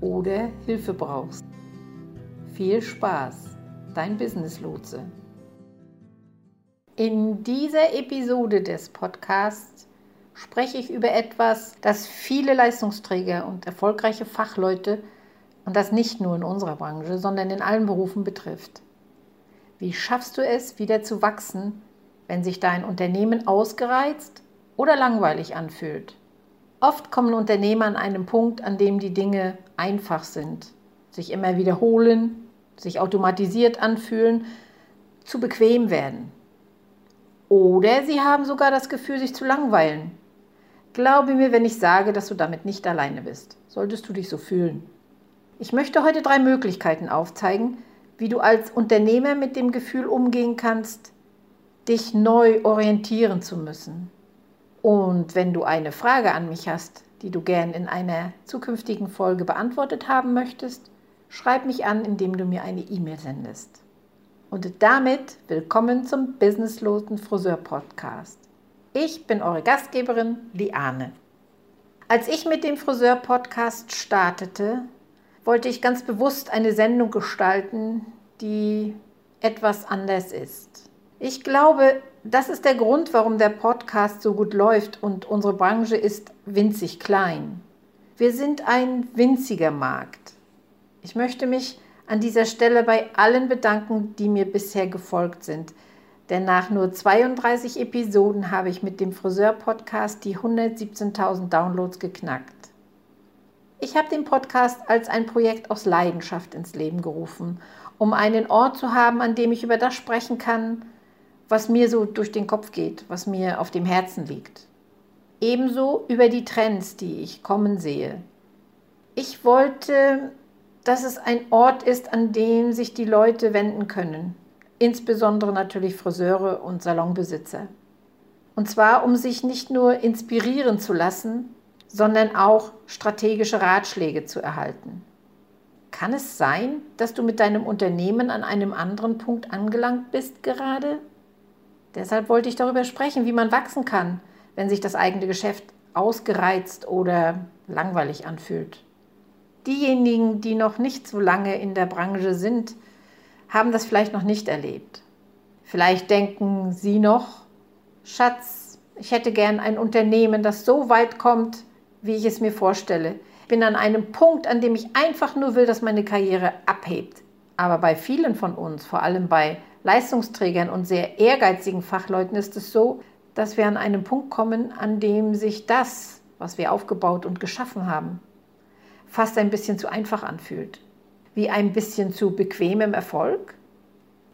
oder Hilfe brauchst. Viel Spaß, dein Business Lotse. In dieser Episode des Podcasts spreche ich über etwas, das viele Leistungsträger und erfolgreiche Fachleute und das nicht nur in unserer Branche, sondern in allen Berufen betrifft. Wie schaffst du es, wieder zu wachsen, wenn sich dein Unternehmen ausgereizt oder langweilig anfühlt? Oft kommen Unternehmer an einem Punkt, an dem die Dinge einfach sind, sich immer wiederholen, sich automatisiert anfühlen, zu bequem werden. Oder sie haben sogar das Gefühl, sich zu langweilen. Glaube mir, wenn ich sage, dass du damit nicht alleine bist. Solltest du dich so fühlen. Ich möchte heute drei Möglichkeiten aufzeigen, wie du als Unternehmer mit dem Gefühl umgehen kannst, dich neu orientieren zu müssen. Und wenn du eine Frage an mich hast, die du gern in einer zukünftigen Folge beantwortet haben möchtest, schreib mich an, indem du mir eine E-Mail sendest. Und damit willkommen zum Businesslosen Friseur Podcast. Ich bin eure Gastgeberin Liane. Als ich mit dem Friseur Podcast startete, wollte ich ganz bewusst eine Sendung gestalten, die etwas anders ist. Ich glaube, das ist der Grund, warum der Podcast so gut läuft und unsere Branche ist winzig klein. Wir sind ein winziger Markt. Ich möchte mich an dieser Stelle bei allen bedanken, die mir bisher gefolgt sind. Denn nach nur 32 Episoden habe ich mit dem Friseur-Podcast die 117.000 Downloads geknackt. Ich habe den Podcast als ein Projekt aus Leidenschaft ins Leben gerufen, um einen Ort zu haben, an dem ich über das sprechen kann, was mir so durch den Kopf geht, was mir auf dem Herzen liegt. Ebenso über die Trends, die ich kommen sehe. Ich wollte, dass es ein Ort ist, an dem sich die Leute wenden können, insbesondere natürlich Friseure und Salonbesitzer. Und zwar, um sich nicht nur inspirieren zu lassen, sondern auch strategische Ratschläge zu erhalten. Kann es sein, dass du mit deinem Unternehmen an einem anderen Punkt angelangt bist gerade? Deshalb wollte ich darüber sprechen, wie man wachsen kann, wenn sich das eigene Geschäft ausgereizt oder langweilig anfühlt. Diejenigen, die noch nicht so lange in der Branche sind, haben das vielleicht noch nicht erlebt. Vielleicht denken sie noch, Schatz, ich hätte gern ein Unternehmen, das so weit kommt, wie ich es mir vorstelle. Ich bin an einem Punkt, an dem ich einfach nur will, dass meine Karriere abhebt. Aber bei vielen von uns, vor allem bei Leistungsträgern und sehr ehrgeizigen Fachleuten ist es so, dass wir an einen Punkt kommen, an dem sich das, was wir aufgebaut und geschaffen haben, fast ein bisschen zu einfach anfühlt. Wie ein bisschen zu bequemem Erfolg.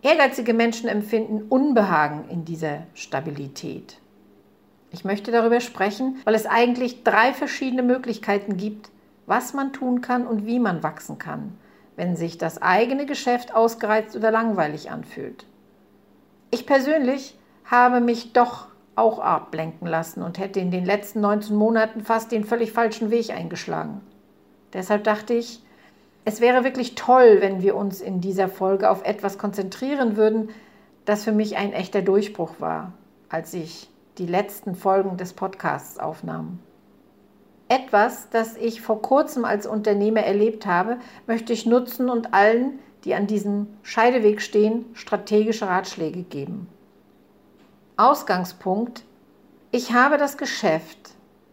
Ehrgeizige Menschen empfinden Unbehagen in dieser Stabilität. Ich möchte darüber sprechen, weil es eigentlich drei verschiedene Möglichkeiten gibt, was man tun kann und wie man wachsen kann wenn sich das eigene Geschäft ausgereizt oder langweilig anfühlt. Ich persönlich habe mich doch auch ablenken lassen und hätte in den letzten 19 Monaten fast den völlig falschen Weg eingeschlagen. Deshalb dachte ich, es wäre wirklich toll, wenn wir uns in dieser Folge auf etwas konzentrieren würden, das für mich ein echter Durchbruch war, als ich die letzten Folgen des Podcasts aufnahm. Etwas, das ich vor kurzem als Unternehmer erlebt habe, möchte ich nutzen und allen, die an diesem Scheideweg stehen, strategische Ratschläge geben. Ausgangspunkt, ich habe das Geschäft,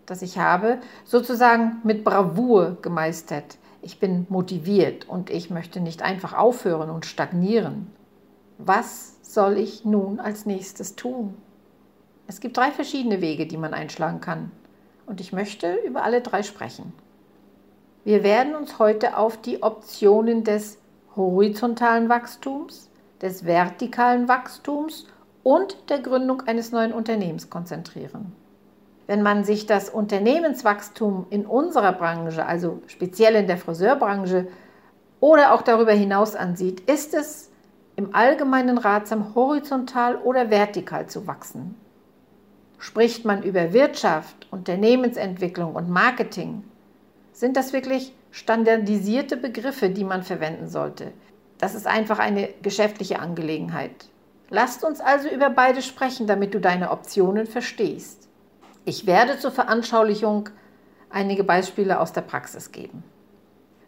das ich habe, sozusagen mit Bravour gemeistert. Ich bin motiviert und ich möchte nicht einfach aufhören und stagnieren. Was soll ich nun als nächstes tun? Es gibt drei verschiedene Wege, die man einschlagen kann. Und ich möchte über alle drei sprechen. Wir werden uns heute auf die Optionen des horizontalen Wachstums, des vertikalen Wachstums und der Gründung eines neuen Unternehmens konzentrieren. Wenn man sich das Unternehmenswachstum in unserer Branche, also speziell in der Friseurbranche oder auch darüber hinaus ansieht, ist es im allgemeinen ratsam, horizontal oder vertikal zu wachsen. Spricht man über Wirtschaft, Unternehmensentwicklung und Marketing, sind das wirklich standardisierte Begriffe, die man verwenden sollte. Das ist einfach eine geschäftliche Angelegenheit. Lasst uns also über beide sprechen, damit du deine Optionen verstehst. Ich werde zur Veranschaulichung einige Beispiele aus der Praxis geben.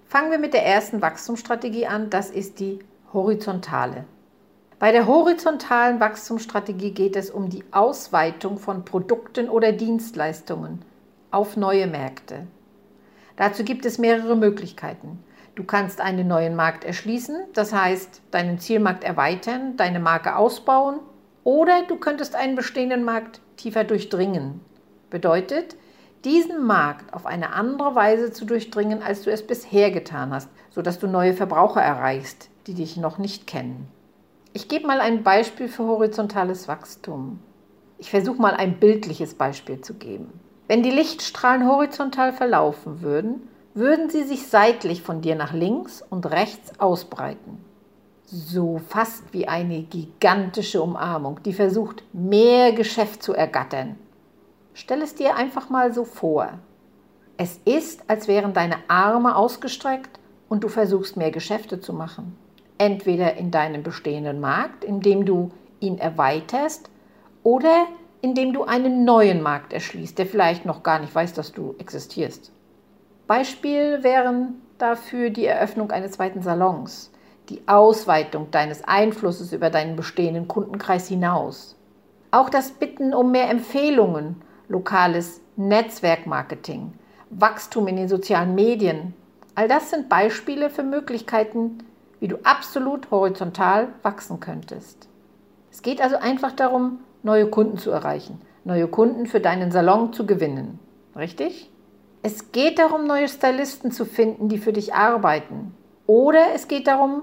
Fangen wir mit der ersten Wachstumsstrategie an, das ist die horizontale. Bei der horizontalen Wachstumsstrategie geht es um die Ausweitung von Produkten oder Dienstleistungen auf neue Märkte. Dazu gibt es mehrere Möglichkeiten. Du kannst einen neuen Markt erschließen, das heißt deinen Zielmarkt erweitern, deine Marke ausbauen oder du könntest einen bestehenden Markt tiefer durchdringen. Bedeutet, diesen Markt auf eine andere Weise zu durchdringen, als du es bisher getan hast, sodass du neue Verbraucher erreichst, die dich noch nicht kennen. Ich gebe mal ein Beispiel für horizontales Wachstum. Ich versuche mal ein bildliches Beispiel zu geben. Wenn die Lichtstrahlen horizontal verlaufen würden, würden sie sich seitlich von dir nach links und rechts ausbreiten. So fast wie eine gigantische Umarmung, die versucht, mehr Geschäft zu ergattern. Stell es dir einfach mal so vor. Es ist, als wären deine Arme ausgestreckt und du versuchst mehr Geschäfte zu machen. Entweder in deinem bestehenden Markt, indem du ihn erweiterst, oder indem du einen neuen Markt erschließt, der vielleicht noch gar nicht weiß, dass du existierst. Beispiel wären dafür die Eröffnung eines zweiten Salons, die Ausweitung deines Einflusses über deinen bestehenden Kundenkreis hinaus. Auch das Bitten um mehr Empfehlungen, lokales Netzwerkmarketing, Wachstum in den sozialen Medien. All das sind Beispiele für Möglichkeiten, wie du absolut horizontal wachsen könntest. Es geht also einfach darum, neue Kunden zu erreichen, neue Kunden für deinen Salon zu gewinnen. Richtig? Es geht darum, neue Stylisten zu finden, die für dich arbeiten. Oder es geht darum,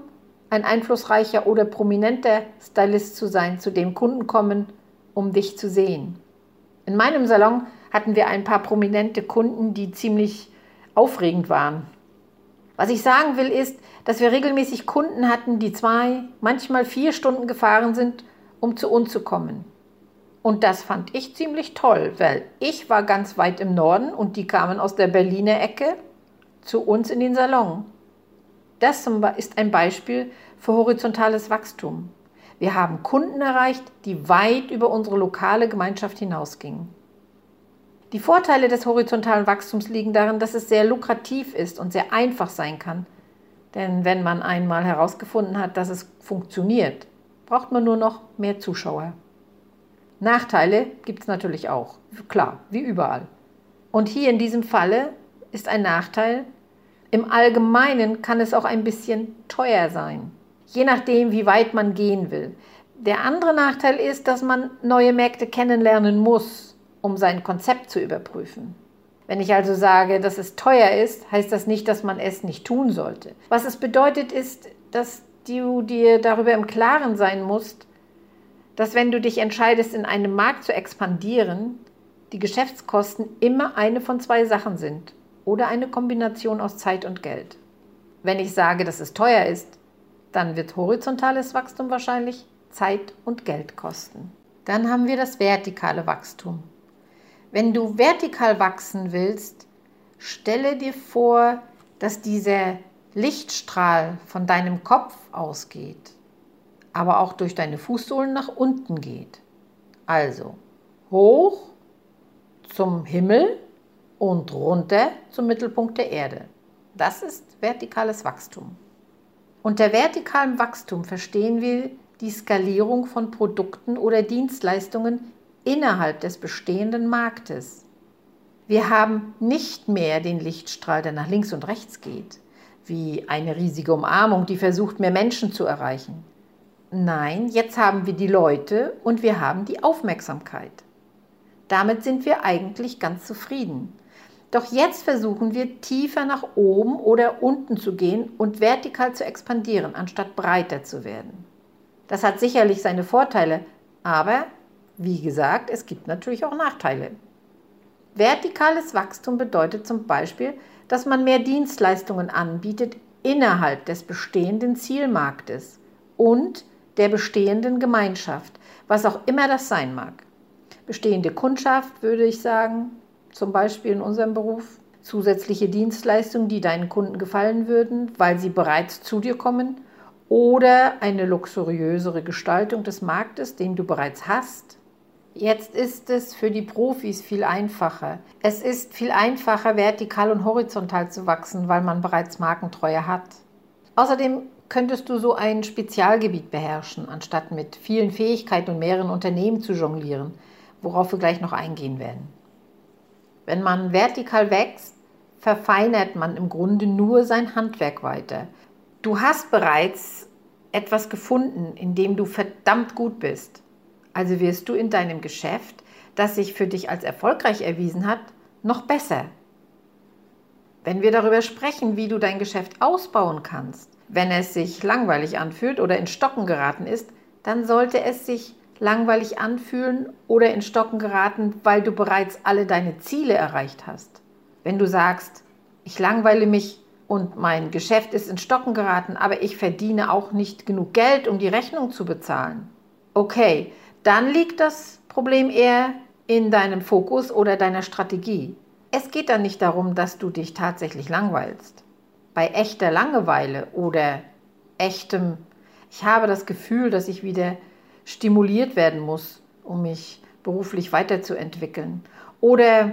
ein einflussreicher oder prominenter Stylist zu sein, zu dem Kunden kommen, um dich zu sehen. In meinem Salon hatten wir ein paar prominente Kunden, die ziemlich aufregend waren. Was ich sagen will, ist, dass wir regelmäßig Kunden hatten, die zwei, manchmal vier Stunden gefahren sind, um zu uns zu kommen. Und das fand ich ziemlich toll, weil ich war ganz weit im Norden und die kamen aus der Berliner Ecke zu uns in den Salon. Das ist ein Beispiel für horizontales Wachstum. Wir haben Kunden erreicht, die weit über unsere lokale Gemeinschaft hinausgingen. Die Vorteile des horizontalen Wachstums liegen darin, dass es sehr lukrativ ist und sehr einfach sein kann. Denn wenn man einmal herausgefunden hat, dass es funktioniert, braucht man nur noch mehr Zuschauer. Nachteile gibt es natürlich auch, klar, wie überall. Und hier in diesem Falle ist ein Nachteil, im Allgemeinen kann es auch ein bisschen teuer sein, je nachdem, wie weit man gehen will. Der andere Nachteil ist, dass man neue Märkte kennenlernen muss um sein Konzept zu überprüfen. Wenn ich also sage, dass es teuer ist, heißt das nicht, dass man es nicht tun sollte. Was es bedeutet, ist, dass du dir darüber im Klaren sein musst, dass wenn du dich entscheidest, in einem Markt zu expandieren, die Geschäftskosten immer eine von zwei Sachen sind oder eine Kombination aus Zeit und Geld. Wenn ich sage, dass es teuer ist, dann wird horizontales Wachstum wahrscheinlich Zeit und Geld kosten. Dann haben wir das vertikale Wachstum. Wenn du vertikal wachsen willst, stelle dir vor, dass dieser Lichtstrahl von deinem Kopf ausgeht, aber auch durch deine Fußsohlen nach unten geht. Also hoch zum Himmel und runter zum Mittelpunkt der Erde. Das ist vertikales Wachstum. Unter vertikalem Wachstum verstehen wir die Skalierung von Produkten oder Dienstleistungen innerhalb des bestehenden Marktes. Wir haben nicht mehr den Lichtstrahl, der nach links und rechts geht, wie eine riesige Umarmung, die versucht, mehr Menschen zu erreichen. Nein, jetzt haben wir die Leute und wir haben die Aufmerksamkeit. Damit sind wir eigentlich ganz zufrieden. Doch jetzt versuchen wir tiefer nach oben oder unten zu gehen und vertikal zu expandieren, anstatt breiter zu werden. Das hat sicherlich seine Vorteile, aber wie gesagt, es gibt natürlich auch Nachteile. Vertikales Wachstum bedeutet zum Beispiel, dass man mehr Dienstleistungen anbietet innerhalb des bestehenden Zielmarktes und der bestehenden Gemeinschaft, was auch immer das sein mag. Bestehende Kundschaft würde ich sagen, zum Beispiel in unserem Beruf, zusätzliche Dienstleistungen, die deinen Kunden gefallen würden, weil sie bereits zu dir kommen, oder eine luxuriösere Gestaltung des Marktes, den du bereits hast, Jetzt ist es für die Profis viel einfacher. Es ist viel einfacher, vertikal und horizontal zu wachsen, weil man bereits Markentreue hat. Außerdem könntest du so ein Spezialgebiet beherrschen, anstatt mit vielen Fähigkeiten und mehreren Unternehmen zu jonglieren, worauf wir gleich noch eingehen werden. Wenn man vertikal wächst, verfeinert man im Grunde nur sein Handwerk weiter. Du hast bereits etwas gefunden, in dem du verdammt gut bist. Also wirst du in deinem Geschäft, das sich für dich als erfolgreich erwiesen hat, noch besser. Wenn wir darüber sprechen, wie du dein Geschäft ausbauen kannst, wenn es sich langweilig anfühlt oder in Stocken geraten ist, dann sollte es sich langweilig anfühlen oder in Stocken geraten, weil du bereits alle deine Ziele erreicht hast. Wenn du sagst, ich langweile mich und mein Geschäft ist in Stocken geraten, aber ich verdiene auch nicht genug Geld, um die Rechnung zu bezahlen. Okay, dann liegt das Problem eher in deinem Fokus oder deiner Strategie. Es geht dann nicht darum, dass du dich tatsächlich langweilst. Bei echter Langeweile oder echtem, ich habe das Gefühl, dass ich wieder stimuliert werden muss, um mich beruflich weiterzuentwickeln. Oder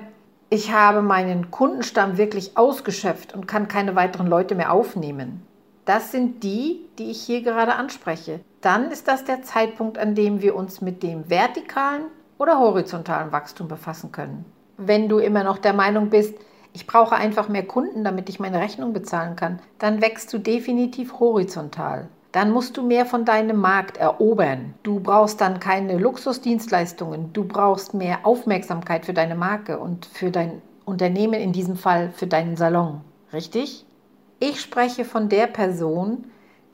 ich habe meinen Kundenstamm wirklich ausgeschöpft und kann keine weiteren Leute mehr aufnehmen. Das sind die, die ich hier gerade anspreche. Dann ist das der Zeitpunkt, an dem wir uns mit dem vertikalen oder horizontalen Wachstum befassen können. Wenn du immer noch der Meinung bist, ich brauche einfach mehr Kunden, damit ich meine Rechnung bezahlen kann, dann wächst du definitiv horizontal. Dann musst du mehr von deinem Markt erobern. Du brauchst dann keine Luxusdienstleistungen, du brauchst mehr Aufmerksamkeit für deine Marke und für dein Unternehmen, in diesem Fall für deinen Salon. Richtig? Ich spreche von der Person,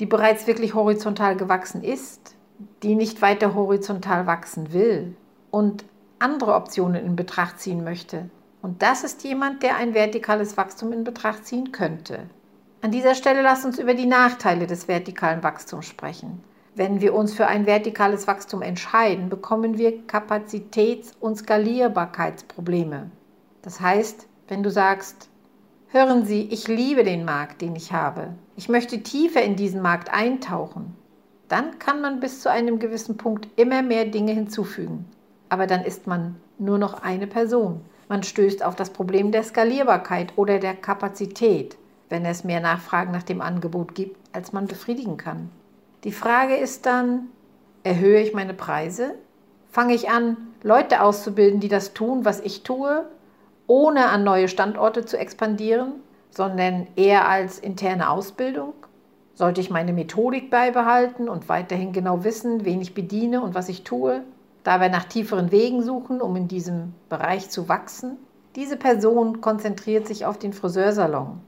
die bereits wirklich horizontal gewachsen ist, die nicht weiter horizontal wachsen will und andere Optionen in Betracht ziehen möchte. Und das ist jemand, der ein vertikales Wachstum in Betracht ziehen könnte. An dieser Stelle lasst uns über die Nachteile des vertikalen Wachstums sprechen. Wenn wir uns für ein vertikales Wachstum entscheiden, bekommen wir Kapazitäts- und Skalierbarkeitsprobleme. Das heißt, wenn du sagst, Hören Sie, ich liebe den Markt, den ich habe. Ich möchte tiefer in diesen Markt eintauchen. Dann kann man bis zu einem gewissen Punkt immer mehr Dinge hinzufügen. Aber dann ist man nur noch eine Person. Man stößt auf das Problem der Skalierbarkeit oder der Kapazität, wenn es mehr Nachfragen nach dem Angebot gibt, als man befriedigen kann. Die Frage ist dann, erhöhe ich meine Preise? Fange ich an, Leute auszubilden, die das tun, was ich tue? ohne an neue Standorte zu expandieren, sondern eher als interne Ausbildung? Sollte ich meine Methodik beibehalten und weiterhin genau wissen, wen ich bediene und was ich tue? Dabei nach tieferen Wegen suchen, um in diesem Bereich zu wachsen? Diese Person konzentriert sich auf den Friseursalon.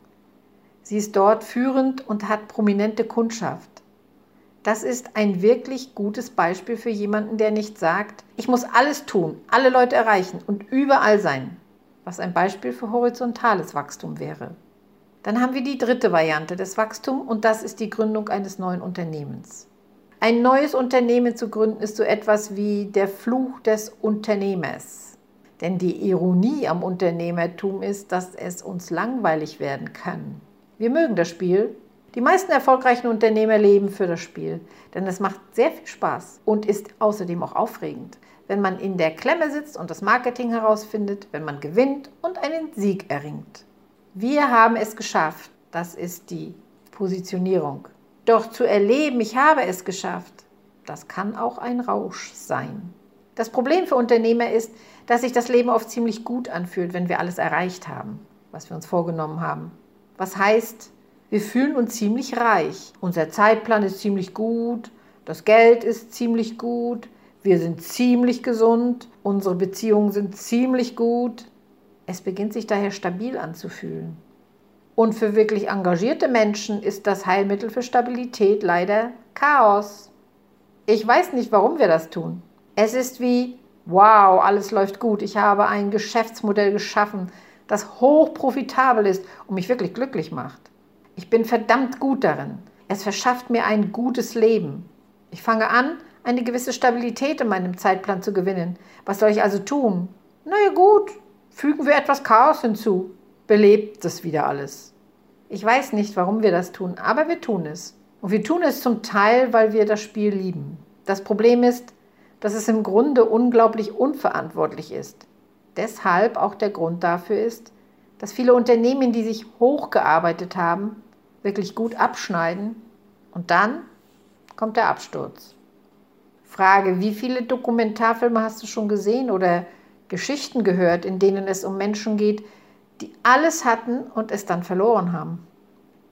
Sie ist dort führend und hat prominente Kundschaft. Das ist ein wirklich gutes Beispiel für jemanden, der nicht sagt, ich muss alles tun, alle Leute erreichen und überall sein was ein Beispiel für horizontales Wachstum wäre. Dann haben wir die dritte Variante des Wachstums und das ist die Gründung eines neuen Unternehmens. Ein neues Unternehmen zu gründen ist so etwas wie der Fluch des Unternehmers. Denn die Ironie am Unternehmertum ist, dass es uns langweilig werden kann. Wir mögen das Spiel. Die meisten erfolgreichen Unternehmer leben für das Spiel, denn es macht sehr viel Spaß und ist außerdem auch aufregend wenn man in der Klemme sitzt und das Marketing herausfindet, wenn man gewinnt und einen Sieg erringt. Wir haben es geschafft. Das ist die Positionierung. Doch zu erleben, ich habe es geschafft, das kann auch ein Rausch sein. Das Problem für Unternehmer ist, dass sich das Leben oft ziemlich gut anfühlt, wenn wir alles erreicht haben, was wir uns vorgenommen haben. Was heißt, Wir fühlen uns ziemlich reich. Unser Zeitplan ist ziemlich gut, das Geld ist ziemlich gut, wir sind ziemlich gesund, unsere Beziehungen sind ziemlich gut. Es beginnt sich daher stabil anzufühlen. Und für wirklich engagierte Menschen ist das Heilmittel für Stabilität leider Chaos. Ich weiß nicht, warum wir das tun. Es ist wie, wow, alles läuft gut. Ich habe ein Geschäftsmodell geschaffen, das hochprofitabel ist und mich wirklich glücklich macht. Ich bin verdammt gut darin. Es verschafft mir ein gutes Leben. Ich fange an, eine gewisse Stabilität in meinem Zeitplan zu gewinnen. Was soll ich also tun? Na ja, gut, fügen wir etwas Chaos hinzu. Belebt es wieder alles. Ich weiß nicht, warum wir das tun, aber wir tun es. Und wir tun es zum Teil, weil wir das Spiel lieben. Das Problem ist, dass es im Grunde unglaublich unverantwortlich ist. Deshalb auch der Grund dafür ist, dass viele Unternehmen, die sich hochgearbeitet haben, wirklich gut abschneiden und dann kommt der Absturz. Frage, wie viele Dokumentarfilme hast du schon gesehen oder Geschichten gehört, in denen es um Menschen geht, die alles hatten und es dann verloren haben?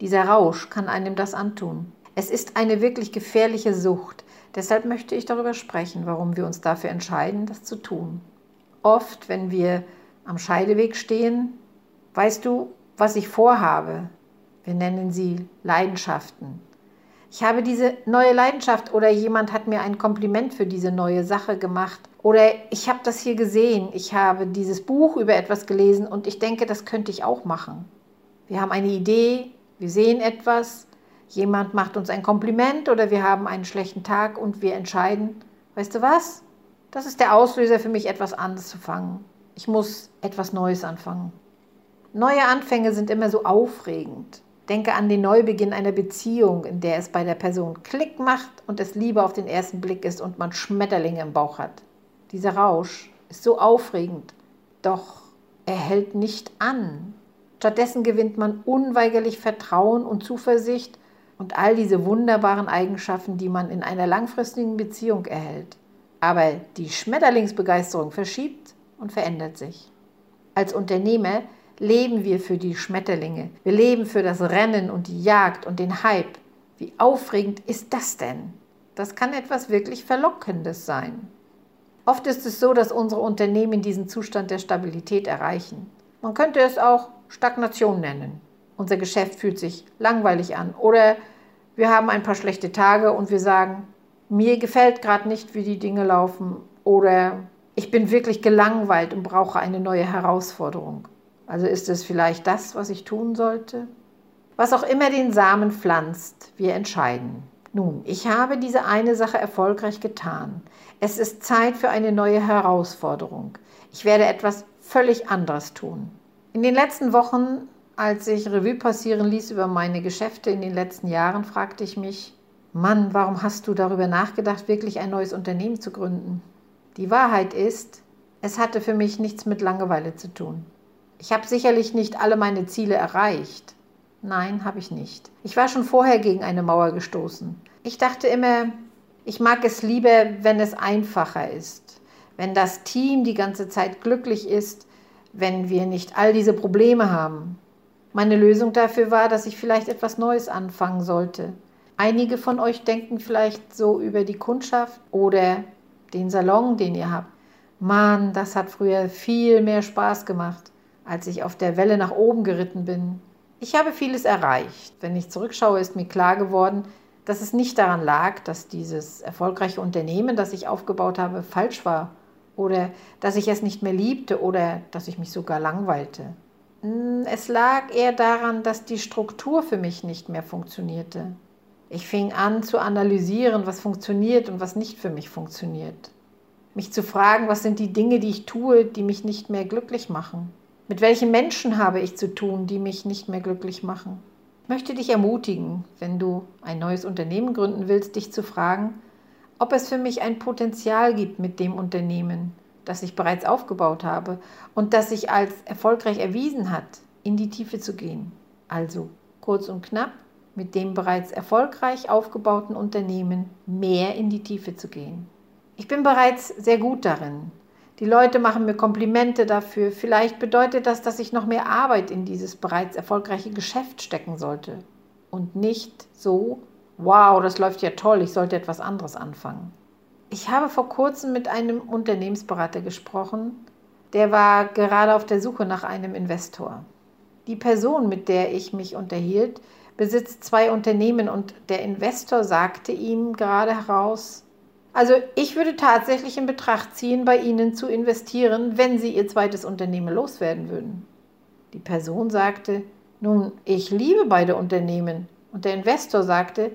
Dieser Rausch kann einem das antun. Es ist eine wirklich gefährliche Sucht. Deshalb möchte ich darüber sprechen, warum wir uns dafür entscheiden, das zu tun. Oft, wenn wir am Scheideweg stehen, weißt du, was ich vorhabe, wir nennen sie Leidenschaften. Ich habe diese neue Leidenschaft oder jemand hat mir ein Kompliment für diese neue Sache gemacht oder ich habe das hier gesehen, ich habe dieses Buch über etwas gelesen und ich denke, das könnte ich auch machen. Wir haben eine Idee, wir sehen etwas, jemand macht uns ein Kompliment oder wir haben einen schlechten Tag und wir entscheiden, weißt du was? Das ist der Auslöser für mich, etwas anderes zu fangen. Ich muss etwas Neues anfangen. Neue Anfänge sind immer so aufregend. Denke an den Neubeginn einer Beziehung, in der es bei der Person Klick macht und es Liebe auf den ersten Blick ist und man Schmetterlinge im Bauch hat. Dieser Rausch ist so aufregend, doch er hält nicht an. Stattdessen gewinnt man unweigerlich Vertrauen und Zuversicht und all diese wunderbaren Eigenschaften, die man in einer langfristigen Beziehung erhält. Aber die Schmetterlingsbegeisterung verschiebt und verändert sich. Als Unternehmer leben wir für die Schmetterlinge. Wir leben für das Rennen und die Jagd und den Hype. Wie aufregend ist das denn? Das kann etwas wirklich Verlockendes sein. Oft ist es so, dass unsere Unternehmen diesen Zustand der Stabilität erreichen. Man könnte es auch Stagnation nennen. Unser Geschäft fühlt sich langweilig an oder wir haben ein paar schlechte Tage und wir sagen, mir gefällt gerade nicht, wie die Dinge laufen oder ich bin wirklich gelangweilt und brauche eine neue Herausforderung. Also ist es vielleicht das, was ich tun sollte? Was auch immer den Samen pflanzt, wir entscheiden. Nun, ich habe diese eine Sache erfolgreich getan. Es ist Zeit für eine neue Herausforderung. Ich werde etwas völlig anderes tun. In den letzten Wochen, als ich Revue passieren ließ über meine Geschäfte in den letzten Jahren, fragte ich mich, Mann, warum hast du darüber nachgedacht, wirklich ein neues Unternehmen zu gründen? Die Wahrheit ist, es hatte für mich nichts mit Langeweile zu tun. Ich habe sicherlich nicht alle meine Ziele erreicht. Nein, habe ich nicht. Ich war schon vorher gegen eine Mauer gestoßen. Ich dachte immer, ich mag es lieber, wenn es einfacher ist, wenn das Team die ganze Zeit glücklich ist, wenn wir nicht all diese Probleme haben. Meine Lösung dafür war, dass ich vielleicht etwas Neues anfangen sollte. Einige von euch denken vielleicht so über die Kundschaft oder den Salon, den ihr habt. Mann, das hat früher viel mehr Spaß gemacht als ich auf der Welle nach oben geritten bin. Ich habe vieles erreicht. Wenn ich zurückschaue, ist mir klar geworden, dass es nicht daran lag, dass dieses erfolgreiche Unternehmen, das ich aufgebaut habe, falsch war oder dass ich es nicht mehr liebte oder dass ich mich sogar langweilte. Hm, es lag eher daran, dass die Struktur für mich nicht mehr funktionierte. Ich fing an zu analysieren, was funktioniert und was nicht für mich funktioniert. Mich zu fragen, was sind die Dinge, die ich tue, die mich nicht mehr glücklich machen. Mit welchen Menschen habe ich zu tun, die mich nicht mehr glücklich machen? Ich möchte dich ermutigen, wenn du ein neues Unternehmen gründen willst, dich zu fragen, ob es für mich ein Potenzial gibt mit dem Unternehmen, das ich bereits aufgebaut habe und das sich als erfolgreich erwiesen hat, in die Tiefe zu gehen. Also kurz und knapp, mit dem bereits erfolgreich aufgebauten Unternehmen mehr in die Tiefe zu gehen. Ich bin bereits sehr gut darin, die Leute machen mir Komplimente dafür. Vielleicht bedeutet das, dass ich noch mehr Arbeit in dieses bereits erfolgreiche Geschäft stecken sollte. und nicht so, wow, das läuft ja toll, ich sollte etwas anderes anfangen. Ich habe vor kurzem mit einem Unternehmensberater gesprochen, der war gerade auf der Suche nach einem Investor. Die Person, mit der ich mich unterhielt, besitzt zwei Unternehmen und der Investor sagte ihm gerade heraus, also ich würde tatsächlich in Betracht ziehen, bei Ihnen zu investieren, wenn Sie Ihr zweites Unternehmen loswerden würden. Die Person sagte, nun, ich liebe beide Unternehmen. Und der Investor sagte,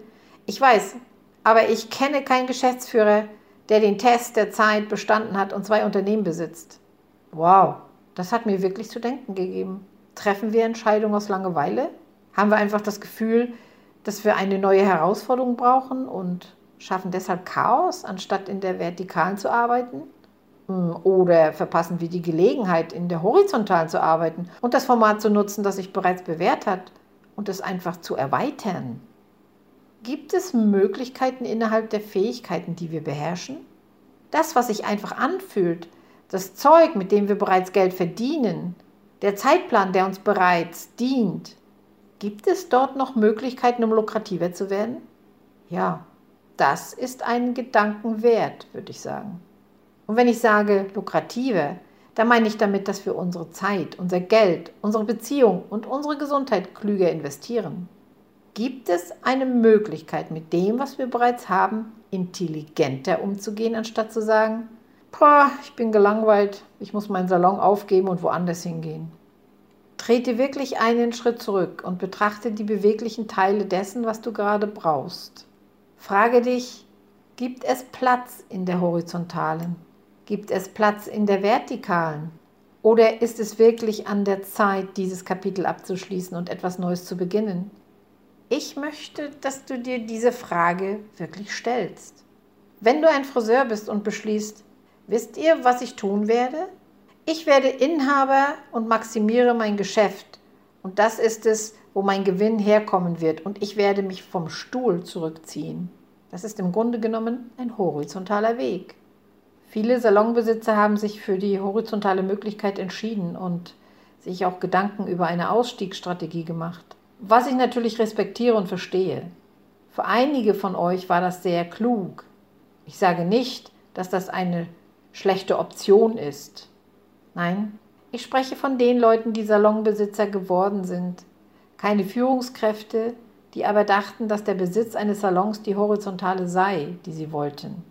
ich weiß, aber ich kenne keinen Geschäftsführer, der den Test der Zeit bestanden hat und zwei Unternehmen besitzt. Wow, das hat mir wirklich zu denken gegeben. Treffen wir Entscheidungen aus Langeweile? Haben wir einfach das Gefühl, dass wir eine neue Herausforderung brauchen und schaffen deshalb Chaos, anstatt in der Vertikalen zu arbeiten? Hm, oder verpassen wir die Gelegenheit, in der Horizontalen zu arbeiten und das Format zu nutzen, das sich bereits bewährt hat und es einfach zu erweitern? Gibt es Möglichkeiten innerhalb der Fähigkeiten, die wir beherrschen? Das, was sich einfach anfühlt, das Zeug, mit dem wir bereits Geld verdienen, der Zeitplan, der uns bereits dient, gibt es dort noch Möglichkeiten, um lukrativer zu werden? Ja, das ist ein Gedanken wert, würde ich sagen. Und wenn ich sage lukrativer, dann meine ich damit, dass wir unsere Zeit, unser Geld, unsere Beziehung und unsere Gesundheit klüger investieren. Gibt es eine Möglichkeit, mit dem, was wir bereits haben, intelligenter umzugehen, anstatt zu sagen, Boah, ich bin gelangweilt, ich muss meinen Salon aufgeben und woanders hingehen. Trete wirklich einen Schritt zurück und betrachte die beweglichen Teile dessen, was du gerade brauchst. Frage dich, gibt es Platz in der horizontalen? Gibt es Platz in der vertikalen? Oder ist es wirklich an der Zeit, dieses Kapitel abzuschließen und etwas Neues zu beginnen? Ich möchte, dass du dir diese Frage wirklich stellst. Wenn du ein Friseur bist und beschließt, Wisst ihr, was ich tun werde? Ich werde Inhaber und maximiere mein Geschäft. Und das ist es, wo mein Gewinn herkommen wird. Und ich werde mich vom Stuhl zurückziehen. Das ist im Grunde genommen ein horizontaler Weg. Viele Salonbesitzer haben sich für die horizontale Möglichkeit entschieden und sich auch Gedanken über eine Ausstiegsstrategie gemacht. Was ich natürlich respektiere und verstehe. Für einige von euch war das sehr klug. Ich sage nicht, dass das eine schlechte Option ist. Nein, ich spreche von den Leuten, die Salonbesitzer geworden sind. Keine Führungskräfte, die aber dachten, dass der Besitz eines Salons die horizontale sei, die sie wollten.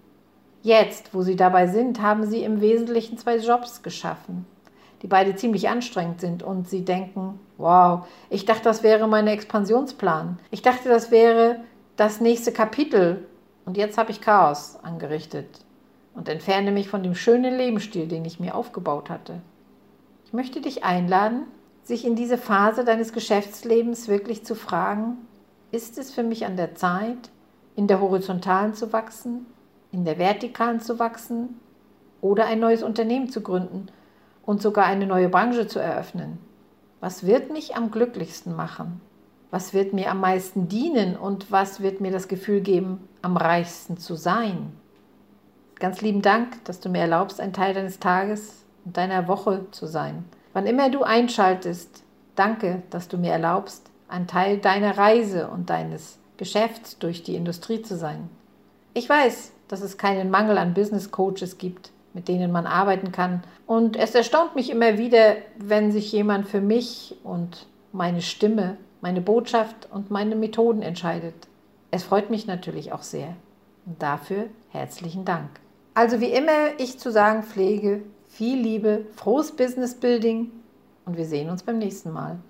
Jetzt, wo sie dabei sind, haben sie im Wesentlichen zwei Jobs geschaffen, die beide ziemlich anstrengend sind und sie denken, wow, ich dachte, das wäre mein Expansionsplan. Ich dachte, das wäre das nächste Kapitel und jetzt habe ich Chaos angerichtet und entferne mich von dem schönen Lebensstil, den ich mir aufgebaut hatte. Ich möchte dich einladen, sich in diese Phase deines Geschäftslebens wirklich zu fragen, ist es für mich an der Zeit, in der horizontalen zu wachsen, in der vertikalen zu wachsen oder ein neues Unternehmen zu gründen und sogar eine neue Branche zu eröffnen? Was wird mich am glücklichsten machen? Was wird mir am meisten dienen und was wird mir das Gefühl geben, am reichsten zu sein? Ganz lieben Dank, dass du mir erlaubst, ein Teil deines Tages und deiner Woche zu sein. Wann immer du einschaltest, danke, dass du mir erlaubst, ein Teil deiner Reise und deines Geschäfts durch die Industrie zu sein. Ich weiß, dass es keinen Mangel an Business Coaches gibt, mit denen man arbeiten kann. Und es erstaunt mich immer wieder, wenn sich jemand für mich und meine Stimme, meine Botschaft und meine Methoden entscheidet. Es freut mich natürlich auch sehr. Und dafür herzlichen Dank. Also wie immer ich zu sagen pflege, viel Liebe, frohes Business Building und wir sehen uns beim nächsten Mal.